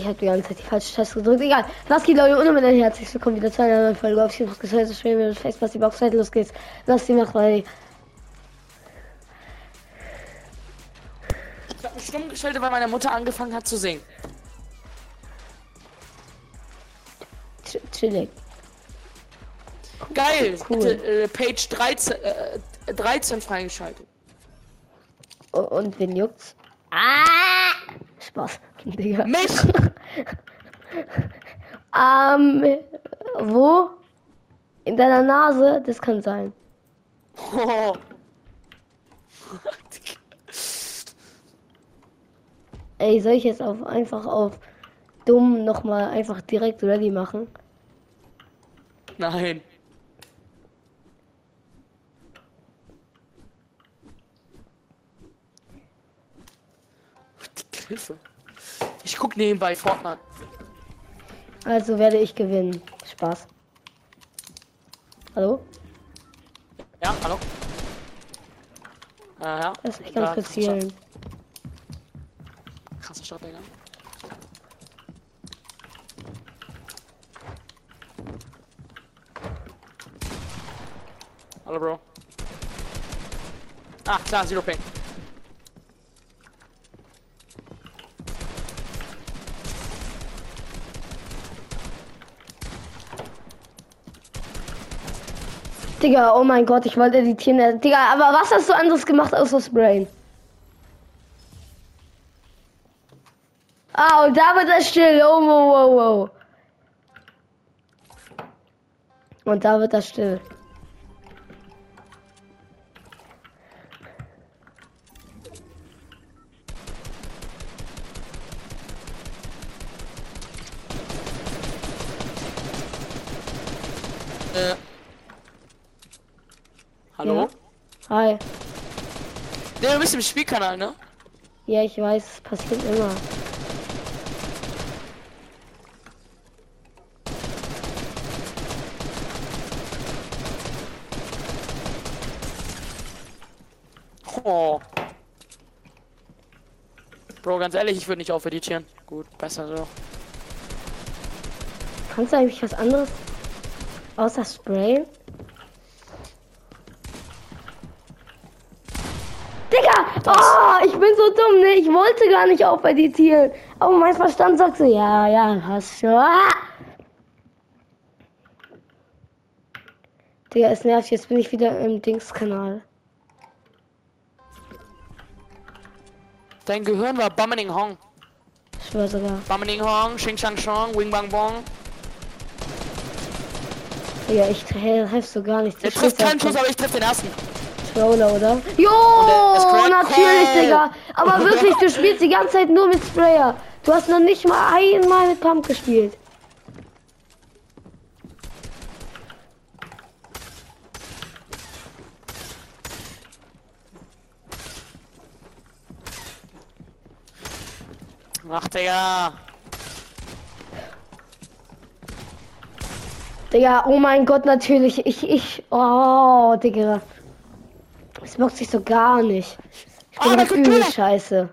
ich habe die ganze Zeit die falsche Taste gedrückt. Egal. Was geht, Leute? Und ein herzlich willkommen wieder zu einer neuen Folge auf Teams gesagt. Das Spiel mit Face, was die Box halt los geht's. Was die macht, weil. Ich hab mich stumm gestellt, weil meine Mutter angefangen hat zu singen. Ch- Chillig. Geil! Cool. Äh, Page 13, äh, 13 freigeschaltet. O- Und wen juckt's? Ah! Spaß. Digga. Mich! Ähm, wo? In deiner Nase? Das kann sein. Oh. Ey, soll ich jetzt auf, einfach auf dumm nochmal einfach direkt ready machen? Nein. Die Hilfe. Ich guck nebenbei Fortnite. Also werde ich gewinnen. Spaß. Hallo? Ja, hallo? Ja, ja. Lass mich Ja, ganz zielen. Krasser Start, Digga. Hallo, Bro. Ah, klar, Zero Ping. Digga, oh mein Gott, ich wollte editieren. Digga, aber was hast du anderes gemacht außer Sprayen? Ah, und da wird er still. Oh, wow, wow, wow. Und da wird er still. Äh. Hallo? Ja. Hi. Der, du bist im Spielkanal, ne? Ja, ich weiß, es passiert immer. Oh. Bro, ganz ehrlich, ich würde nicht auf editieren. Gut, besser so. Kannst du eigentlich was anderes außer Sprayen? Digga! Oh, ich bin so dumm, ne? Ich wollte gar nicht auf editieren. Aber mein Verstand sagt so, ja, ja, hast schon. Ah! Digga, es nervt, jetzt bin ich wieder im Dings-Kanal. Dein Gehirn war Bammening Hong. Ich schwör sogar. Bammening Hong, Xing Shang Shong, Wing Bang Bong. Digga, ich helfe so gar nicht. Der trifft keinen Schuss, aber ich treffe den ersten. Controller, oder? Jo, natürlich. Digga. Aber wirklich, du spielst die ganze Zeit nur mit Sprayer. Du hast noch nicht mal einmal mit Pump gespielt. Ach, Digga. Digga, oh mein Gott, natürlich. Ich, ich, oh, Digga. Das macht sich so gar nicht. Ich bin Ah, der übel Controller. scheiße.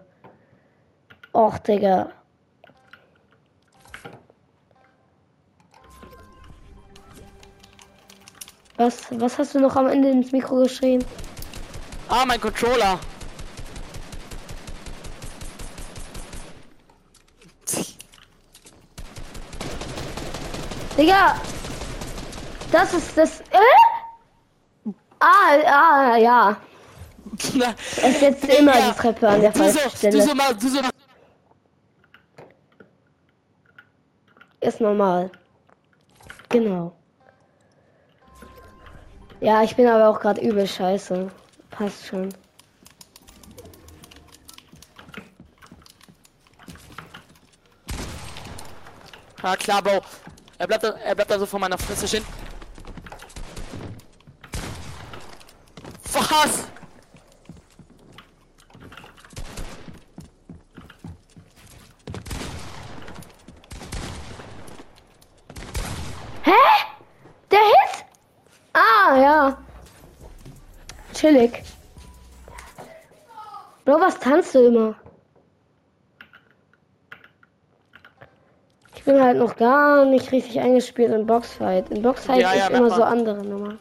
Och, Digga. Was, was hast du noch am Ende ins Mikro geschrieben? Ah, mein Controller. Digga! Das ist das. Äh? Ah, ah, ja. Es setzt immer Digga, die Treppe an der du so, falschen du Stelle. so mal, du so Ist normal. Genau. Ja, ich bin aber auch gerade übel scheiße. Passt schon. Ja klar, Bro. Er bleibt, da- er bleibt da so vor meiner Fresse stehen. Was? Hä? Der Hit? Ah, ja. Chillig. Bro, was tanzt du immer? bin halt noch gar nicht richtig eingespielt in Boxfight. In Boxfight Ja, ja, ist merkt immer man. so andere Nummer.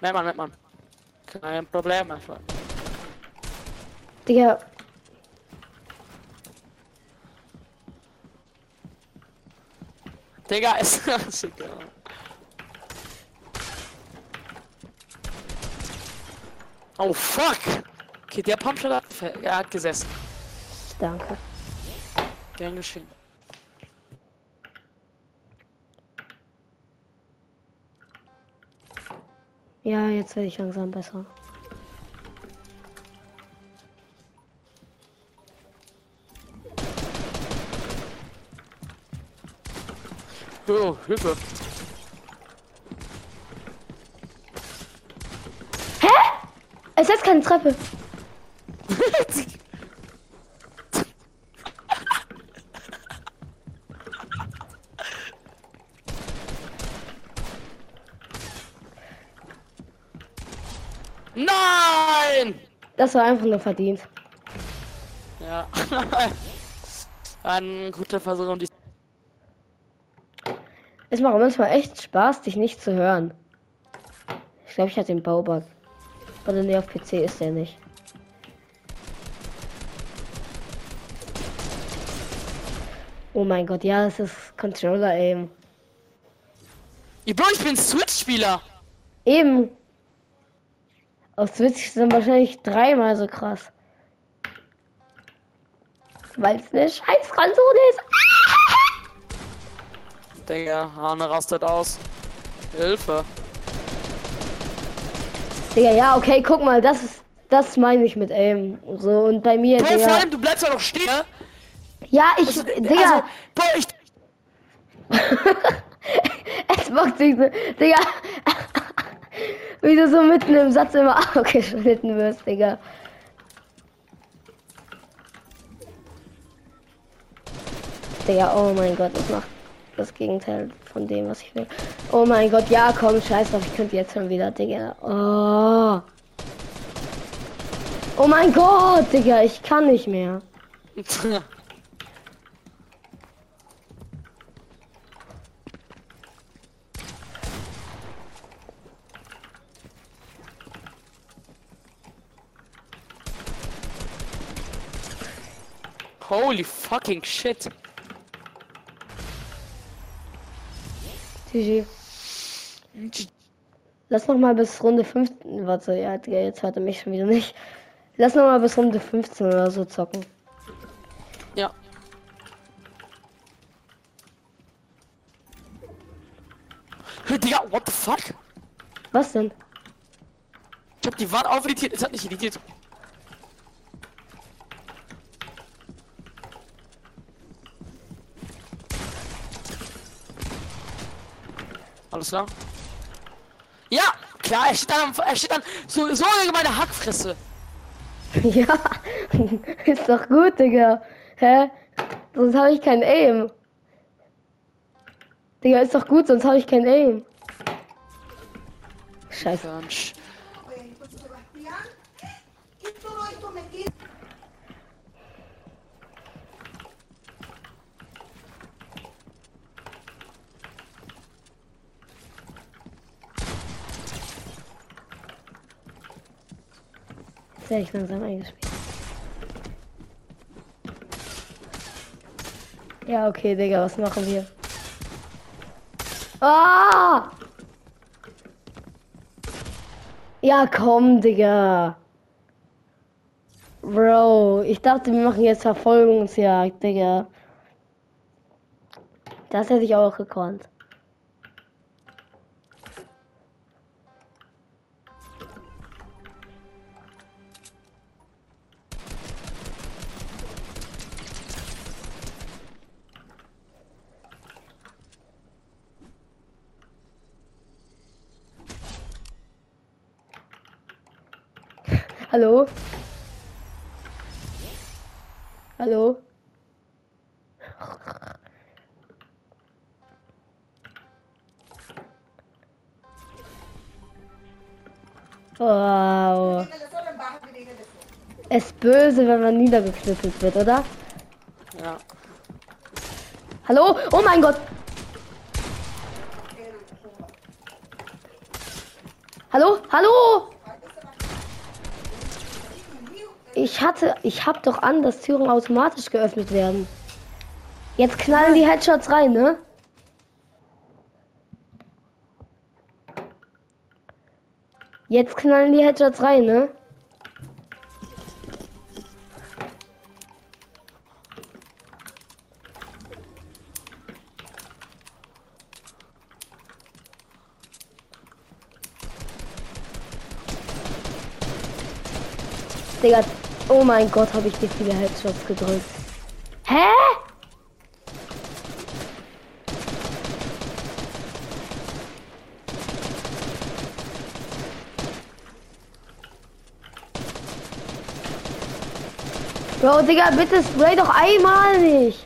Merkt man, merkt man. Kein Problem, einfach. Digga, Digga, ist ist egal. Oh fuck! Okay, der Pumpshot hat, hat gesessen. danke. Gern geschehen. Ja, jetzt werde ich langsam besser. Oh, Hilfe. Es ist keine Treppe. Nein! Das war einfach nur verdient. Ja. Ein guter Versuch, um die. Es macht manchmal echt Spaß, dich nicht zu hören. Ich glaube, ich hatte den Baubug. Oder nee, auf PC ist der nicht. Oh mein Gott, ja, das ist Controller Aim. Ihr Bro, ich bin Switch-Spieler! Eben. Auf Switch sind wahrscheinlich dreimal so krass. Weil es eine scheiß Konsole ist. Digga, Hane rastet aus. Hilfe. Digga, ja, okay, guck mal, das ist. Das meine ich mit Aim. So, und bei mir, Bro, vor allem, du bleibst ja noch stehen. ne? Ja, ich. Digga. Also, Bro, ich. Es macht sich so, Digga. Wie du so mitten im Satz immer abgeschnitten wirst, Digga. Digga, oh mein Gott, das macht das Gegenteil von dem, was ich will. Oh mein Gott, ja, komm, scheiß drauf, ich könnte jetzt schon wieder, Digga. Oh. Oh mein Gott, Digga, ich kann nicht mehr. Holy fucking shit. GG. Lass noch mal bis Runde 15. Warte, ja, jetzt hört er mich schon wieder nicht. Lass noch mal bis Runde 15 oder so zocken. Ja. Digga, what the fuck? Was denn? Ich hab die Wand aufeditiert, es hat nicht editiert. Alles klar? Ja, klar, er steht dann, am- er steht dann so, so lange meine Hackfresse. Ja, ist doch gut, Digga. Hä? Sonst habe ich kein Aim. Digga, ist doch gut, sonst habe ich kein Aim. Scheiße. Mensch. Werde ich langsam eingespielt. Ja, okay, Digga, was machen wir? Ah! Ja, komm, Digga. Bro, ich dachte, wir machen jetzt Verfolgungsjagd, Digga. Das hätte ich auch gekonnt. Hallo? Hallo? Wow. Es ist böse, wenn man niedergeknüppelt wird, oder? Ja. Hallo? Oh mein Gott. Hallo? Hallo? Ich hatte, ich hab doch an, dass Türen automatisch geöffnet werden. Jetzt knallen die Headshots rein, ne? Jetzt knallen die Headshots rein, ne? Digga, oh mein Gott, habe ich dir viele Headshots gedrückt. Hä? Bro, Digga, bitte spray doch einmal nicht.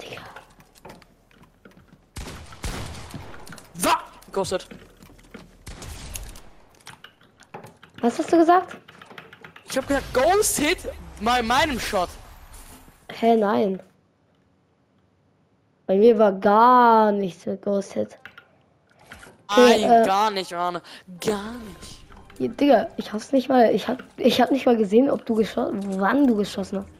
Digga. Ghosted. Was hast du gesagt? Ich hab gesagt, Ghost Hit bei meinem Shot. Hä, nein. Bei mir war gar nichts mit Ghost Hit. Nein, äh, gar nicht, Arne. Gar nicht. Ja, Digga, ich hab's nicht mal, ich hab, ich hab nicht mal gesehen, ob du geschossen, wann du geschossen hast.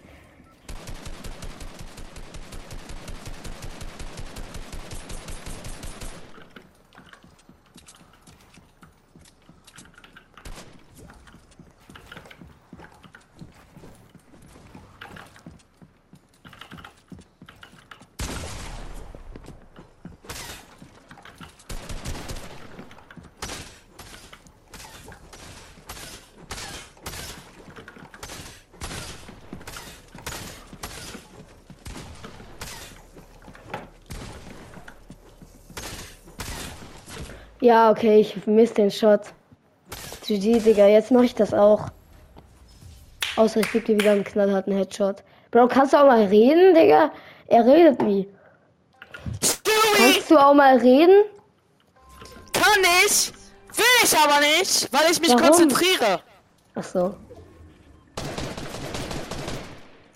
Ja, okay, ich vermisse den Shot. GG, Digga, jetzt mache ich das auch. Außer ich gebe dir wieder einen knallharten Headshot. Bro, kannst du auch mal reden, Digga? Er redet nie. Kannst du auch mal reden? Kann ich! Will ich aber nicht, weil ich mich Warum? konzentriere. Ach so.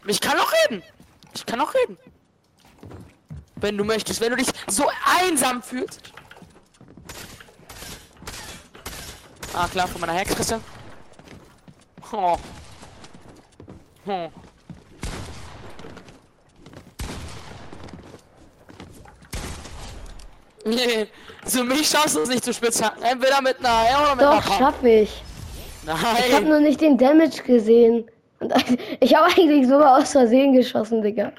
Ich kann auch reden. Ich kann auch reden. Wenn du möchtest, wenn du dich so einsam fühlst. Ah, klar, von meiner Hexkiste. Oh. Oh. Nee, so mich schaffst du es nicht zu spitzen. Entweder mit einer R oder mit Doch, einer Pump. schaff ich. Ich habe Nein. nur nicht den Damage gesehen. Und ich habe eigentlich sogar aus Versehen geschossen, Digga.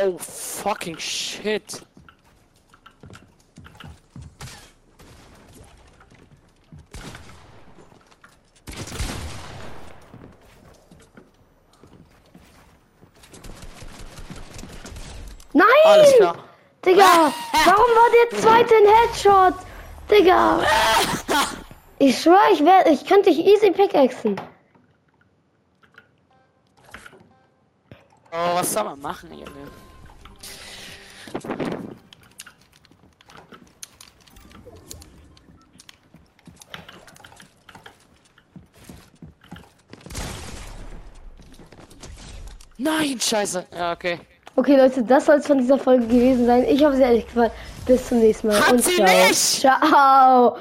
Oh fucking shit. Nein! Alles klar. Digga, warum war der zweite ein Headshot? Digga. Ich schwör, ich wär, ich könnte dich easy pickaxen. Oh, was soll man machen, Junge? Nein, scheiße. Ja, okay. Okay, Leute, das soll es von dieser Folge gewesen sein. Ich hoffe, sie hat euch gefallen. Bis zum nächsten Mal. Hat und sie ciao. nicht! Ciao.